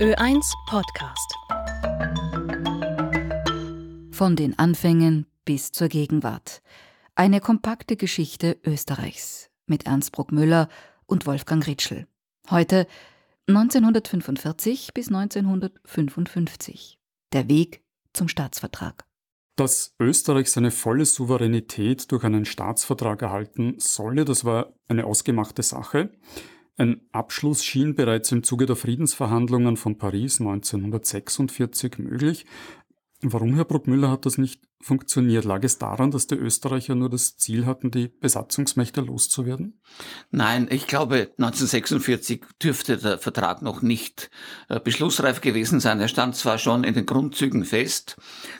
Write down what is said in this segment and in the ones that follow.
Ö1 Podcast. Von den Anfängen bis zur Gegenwart. Eine kompakte Geschichte Österreichs mit Ernst Bruckmüller und Wolfgang Ritschl. Heute 1945 bis 1955. Der Weg zum Staatsvertrag. Dass Österreich seine volle Souveränität durch einen Staatsvertrag erhalten solle, das war eine ausgemachte Sache. Ein Abschluss schien bereits im Zuge der Friedensverhandlungen von Paris 1946 möglich, Warum, Herr Bruckmüller, hat das nicht funktioniert? Lag es daran, dass die Österreicher nur das Ziel hatten, die Besatzungsmächte loszuwerden? Nein, ich glaube, 1946 dürfte der Vertrag noch nicht äh, beschlussreif gewesen sein. Er stand zwar schon in den Grundzügen fest.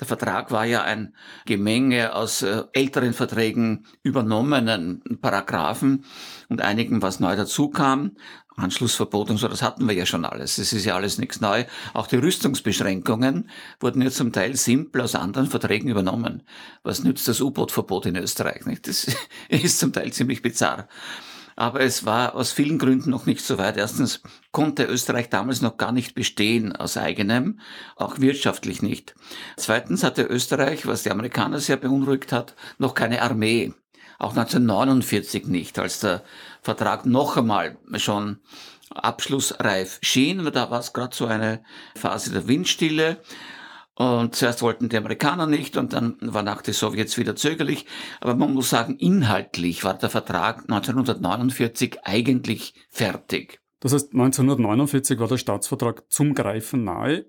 Der Vertrag war ja ein Gemenge aus äh, älteren Verträgen übernommenen Paragraphen und einigen, was neu dazu kam. Anschlussverbot und so, das hatten wir ja schon alles. Das ist ja alles nichts neu. Auch die Rüstungsbeschränkungen wurden ja zum Teil simpel aus anderen Verträgen übernommen. Was nützt das U-Boot-Verbot in Österreich? Nicht? Das ist zum Teil ziemlich bizarr. Aber es war aus vielen Gründen noch nicht so weit. Erstens konnte Österreich damals noch gar nicht bestehen aus eigenem, auch wirtschaftlich nicht. Zweitens hatte Österreich, was die Amerikaner sehr beunruhigt hat, noch keine Armee auch 1949 nicht, als der Vertrag noch einmal schon abschlussreif schien. Da war es gerade so eine Phase der Windstille. Und zuerst wollten die Amerikaner nicht und dann waren auch die Sowjets wieder zögerlich. Aber man muss sagen, inhaltlich war der Vertrag 1949 eigentlich fertig. Das heißt, 1949 war der Staatsvertrag zum Greifen nahe,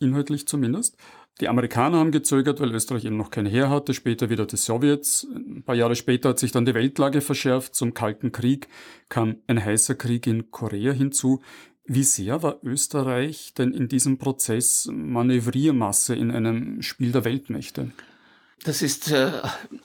inhaltlich zumindest. Die Amerikaner haben gezögert, weil Österreich eben noch kein Heer hatte, später wieder die Sowjets. Ein paar Jahre später hat sich dann die Weltlage verschärft. Zum Kalten Krieg kam ein heißer Krieg in Korea hinzu. Wie sehr war Österreich denn in diesem Prozess Manövriermasse in einem Spiel der Weltmächte? Das ist äh,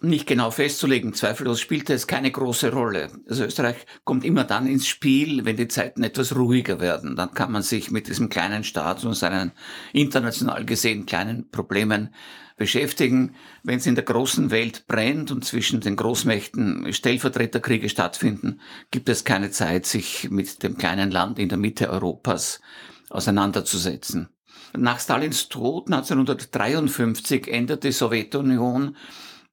nicht genau festzulegen. Zweifellos spielte es keine große Rolle. Also Österreich kommt immer dann ins Spiel, wenn die Zeiten etwas ruhiger werden. Dann kann man sich mit diesem kleinen Staat und seinen international gesehen kleinen Problemen beschäftigen. Wenn es in der großen Welt brennt und zwischen den Großmächten Stellvertreterkriege stattfinden, gibt es keine Zeit, sich mit dem kleinen Land in der Mitte Europas auseinanderzusetzen. Nach Stalins Tod 1953 ändert die Sowjetunion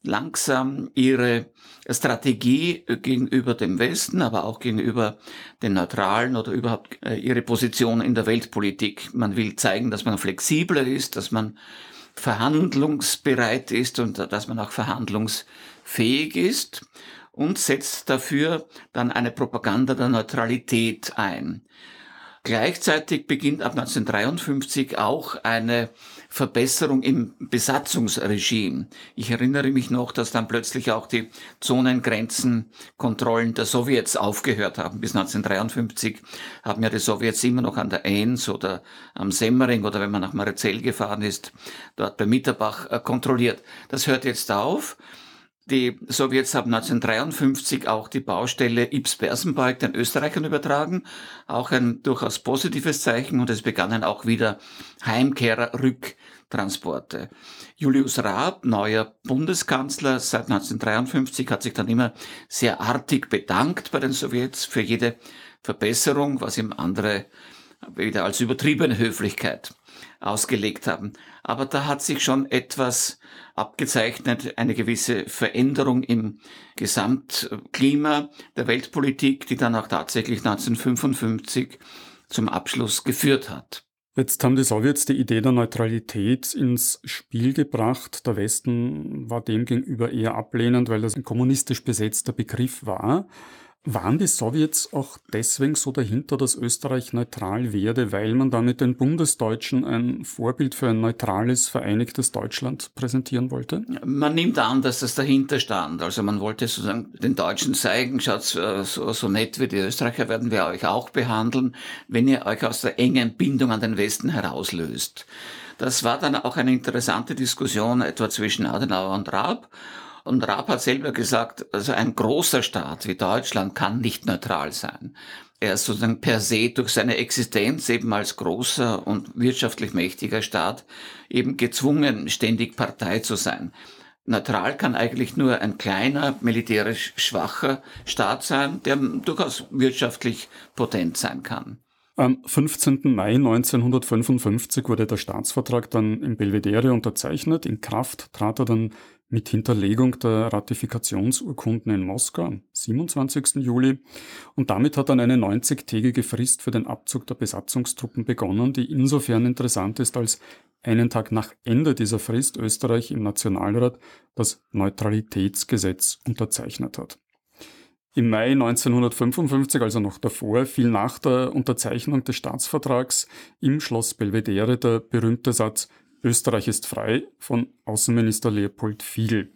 langsam ihre Strategie gegenüber dem Westen, aber auch gegenüber den Neutralen oder überhaupt äh, ihre Position in der Weltpolitik. Man will zeigen, dass man flexibler ist, dass man verhandlungsbereit ist und dass man auch verhandlungsfähig ist und setzt dafür dann eine Propaganda der Neutralität ein. Gleichzeitig beginnt ab 1953 auch eine Verbesserung im Besatzungsregime. Ich erinnere mich noch, dass dann plötzlich auch die Zonengrenzenkontrollen der Sowjets aufgehört haben. Bis 1953 haben ja die Sowjets immer noch an der Enns oder am Semmering oder wenn man nach Marizell gefahren ist, dort bei Mitterbach äh, kontrolliert. Das hört jetzt auf. Die Sowjets haben 1953 auch die Baustelle Ibs-Bersenberg den Österreichern übertragen. Auch ein durchaus positives Zeichen und es begannen auch wieder Heimkehrer-Rücktransporte. Julius Raab, neuer Bundeskanzler seit 1953, hat sich dann immer sehr artig bedankt bei den Sowjets für jede Verbesserung, was ihm andere wieder als übertriebene Höflichkeit ausgelegt haben. Aber da hat sich schon etwas abgezeichnet, eine gewisse Veränderung im Gesamtklima der Weltpolitik, die dann auch tatsächlich 1955 zum Abschluss geführt hat. Jetzt haben die Sowjets die Idee der Neutralität ins Spiel gebracht. Der Westen war dem gegenüber eher ablehnend, weil das ein kommunistisch besetzter Begriff war. Waren die Sowjets auch deswegen so dahinter, dass Österreich neutral werde, weil man damit den Bundesdeutschen ein Vorbild für ein neutrales, vereinigtes Deutschland präsentieren wollte? Man nimmt an, dass das dahinter stand. Also man wollte sozusagen den Deutschen zeigen, schaut, äh, so, so nett wie die Österreicher werden wir euch auch behandeln, wenn ihr euch aus der engen Bindung an den Westen herauslöst. Das war dann auch eine interessante Diskussion etwa zwischen Adenauer und Raab. Und Raab hat selber gesagt, also ein großer Staat wie Deutschland kann nicht neutral sein. Er ist sozusagen per se durch seine Existenz eben als großer und wirtschaftlich mächtiger Staat eben gezwungen, ständig Partei zu sein. Neutral kann eigentlich nur ein kleiner, militärisch schwacher Staat sein, der durchaus wirtschaftlich potent sein kann. Am 15. Mai 1955 wurde der Staatsvertrag dann im Belvedere unterzeichnet. In Kraft trat er dann mit Hinterlegung der Ratifikationsurkunden in Moskau am 27. Juli. Und damit hat dann eine 90-tägige Frist für den Abzug der Besatzungstruppen begonnen, die insofern interessant ist, als einen Tag nach Ende dieser Frist Österreich im Nationalrat das Neutralitätsgesetz unterzeichnet hat. Im Mai 1955, also noch davor, fiel nach der Unterzeichnung des Staatsvertrags im Schloss Belvedere der berühmte Satz Österreich ist frei von Außenminister Leopold Fiegel.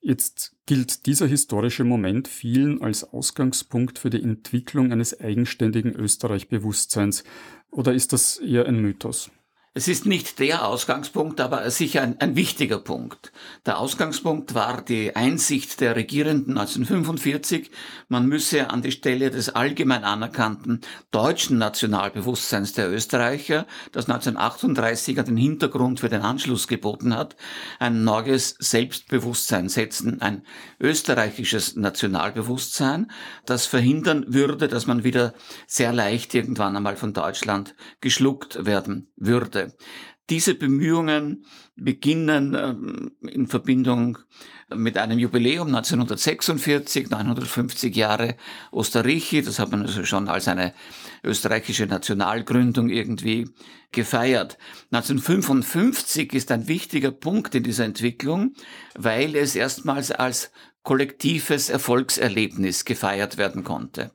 Jetzt gilt dieser historische Moment vielen als Ausgangspunkt für die Entwicklung eines eigenständigen Österreich-Bewusstseins. Oder ist das eher ein Mythos? Es ist nicht der Ausgangspunkt, aber sicher ein, ein, wichtiger Punkt. Der Ausgangspunkt war die Einsicht der Regierenden 1945, man müsse an die Stelle des allgemein anerkannten deutschen Nationalbewusstseins der Österreicher, das 1938 den Hintergrund für den Anschluss geboten hat, ein neues Selbstbewusstsein setzen, ein österreichisches Nationalbewusstsein, das verhindern würde, dass man wieder sehr leicht irgendwann einmal von Deutschland geschluckt werden würde. Diese Bemühungen beginnen ähm, in Verbindung mit einem Jubiläum 1946, 950 Jahre Osterreichi. Das hat man also schon als eine österreichische Nationalgründung irgendwie gefeiert. 1955 ist ein wichtiger Punkt in dieser Entwicklung, weil es erstmals als kollektives Erfolgserlebnis gefeiert werden konnte.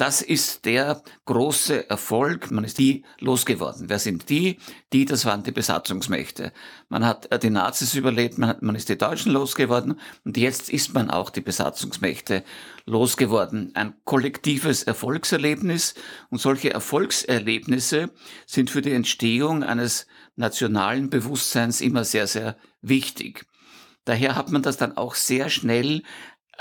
Das ist der große Erfolg. Man ist die losgeworden. Wer sind die? Die, das waren die Besatzungsmächte. Man hat äh, die Nazis überlebt, man, hat, man ist die Deutschen losgeworden und jetzt ist man auch die Besatzungsmächte losgeworden. Ein kollektives Erfolgserlebnis und solche Erfolgserlebnisse sind für die Entstehung eines nationalen Bewusstseins immer sehr, sehr wichtig. Daher hat man das dann auch sehr schnell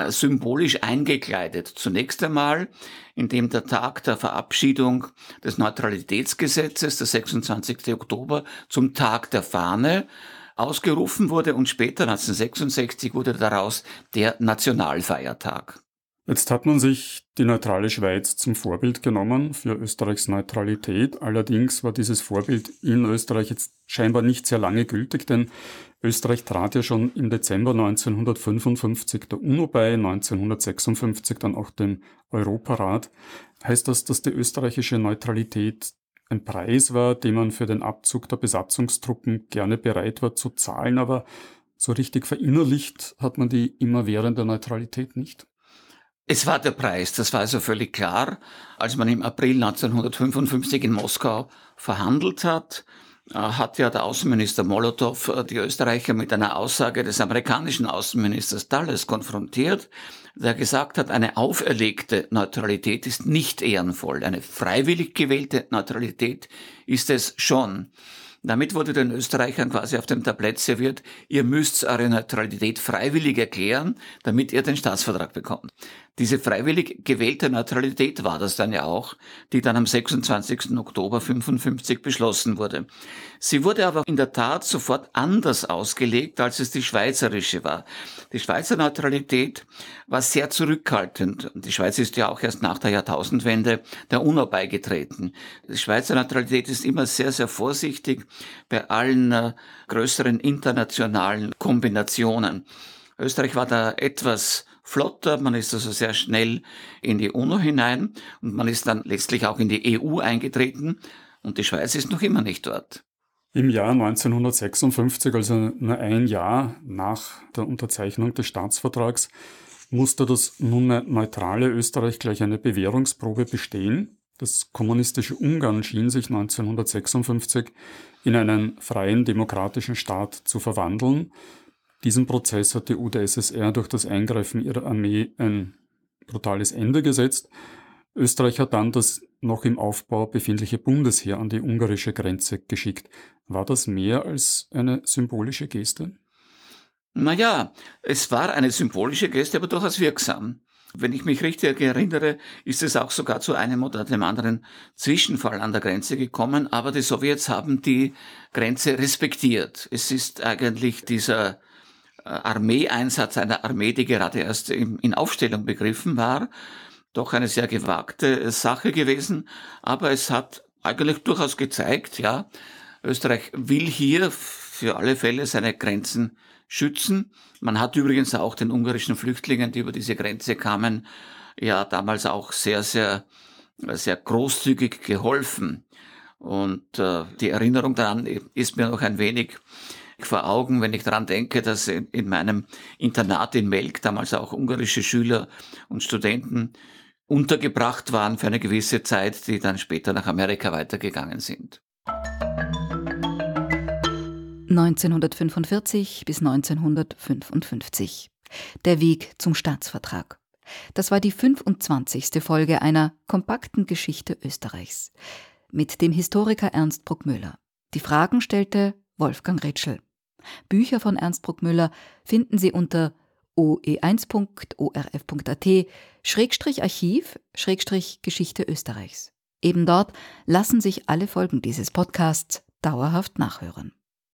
symbolisch eingekleidet. Zunächst einmal, indem der Tag der Verabschiedung des Neutralitätsgesetzes, der 26. Oktober, zum Tag der Fahne ausgerufen wurde und später 1966 wurde daraus der Nationalfeiertag. Jetzt hat man sich die neutrale Schweiz zum Vorbild genommen für Österreichs Neutralität. Allerdings war dieses Vorbild in Österreich jetzt scheinbar nicht sehr lange gültig, denn Österreich trat ja schon im Dezember 1955 der UNO bei, 1956 dann auch dem Europarat. Heißt das, dass die österreichische Neutralität ein Preis war, den man für den Abzug der Besatzungstruppen gerne bereit war zu zahlen, aber so richtig verinnerlicht hat man die immerwährende Neutralität nicht? Es war der Preis, das war also völlig klar. Als man im April 1955 in Moskau verhandelt hat, äh, hat ja der Außenminister Molotow äh, die Österreicher mit einer Aussage des amerikanischen Außenministers Dulles konfrontiert, der gesagt hat, eine auferlegte Neutralität ist nicht ehrenvoll. Eine freiwillig gewählte Neutralität ist es schon. Damit wurde den Österreichern quasi auf dem Tablett serviert, ihr müsst eure Neutralität freiwillig erklären, damit ihr den Staatsvertrag bekommt. Diese freiwillig gewählte Neutralität war das dann ja auch, die dann am 26. Oktober 55 beschlossen wurde. Sie wurde aber in der Tat sofort anders ausgelegt, als es die schweizerische war. Die Schweizer Neutralität war sehr zurückhaltend. Die Schweiz ist ja auch erst nach der Jahrtausendwende der UNO beigetreten. Die Schweizer Neutralität ist immer sehr, sehr vorsichtig bei allen äh, größeren internationalen Kombinationen. Österreich war da etwas flotter, man ist also sehr schnell in die UNO hinein und man ist dann letztlich auch in die EU eingetreten und die Schweiz ist noch immer nicht dort. Im Jahr 1956, also nur ein Jahr nach der Unterzeichnung des Staatsvertrags, musste das nunmehr neutrale Österreich gleich eine Bewährungsprobe bestehen. Das kommunistische Ungarn schien sich 1956 in einen freien demokratischen Staat zu verwandeln diesem Prozess hat die UdSSR durch das Eingreifen ihrer Armee ein brutales Ende gesetzt. Österreich hat dann das noch im Aufbau befindliche Bundesheer an die ungarische Grenze geschickt. War das mehr als eine symbolische Geste? Naja, es war eine symbolische Geste, aber durchaus wirksam. Wenn ich mich richtig erinnere, ist es auch sogar zu einem oder dem anderen Zwischenfall an der Grenze gekommen, aber die Sowjets haben die Grenze respektiert. Es ist eigentlich dieser Armeeeinsatz einer Armee, die gerade erst in Aufstellung begriffen war. doch eine sehr gewagte Sache gewesen, aber es hat eigentlich durchaus gezeigt, ja, Österreich will hier für alle Fälle seine Grenzen schützen. Man hat übrigens auch den ungarischen Flüchtlingen, die über diese Grenze kamen, ja damals auch sehr, sehr, sehr großzügig geholfen. Und äh, die Erinnerung daran ist mir noch ein wenig vor Augen, wenn ich daran denke, dass in, in meinem Internat in Melk damals auch ungarische Schüler und Studenten untergebracht waren für eine gewisse Zeit, die dann später nach Amerika weitergegangen sind. 1945 bis 1955. Der Weg zum Staatsvertrag. Das war die 25. Folge einer kompakten Geschichte Österreichs mit dem Historiker Ernst Bruckmüller. Die Fragen stellte Wolfgang Ritschel. Bücher von Ernst Bruckmüller finden Sie unter oe1.orf.at Schrägstrich Archiv Schrägstrich Geschichte Österreichs. Eben dort lassen sich alle Folgen dieses Podcasts dauerhaft nachhören.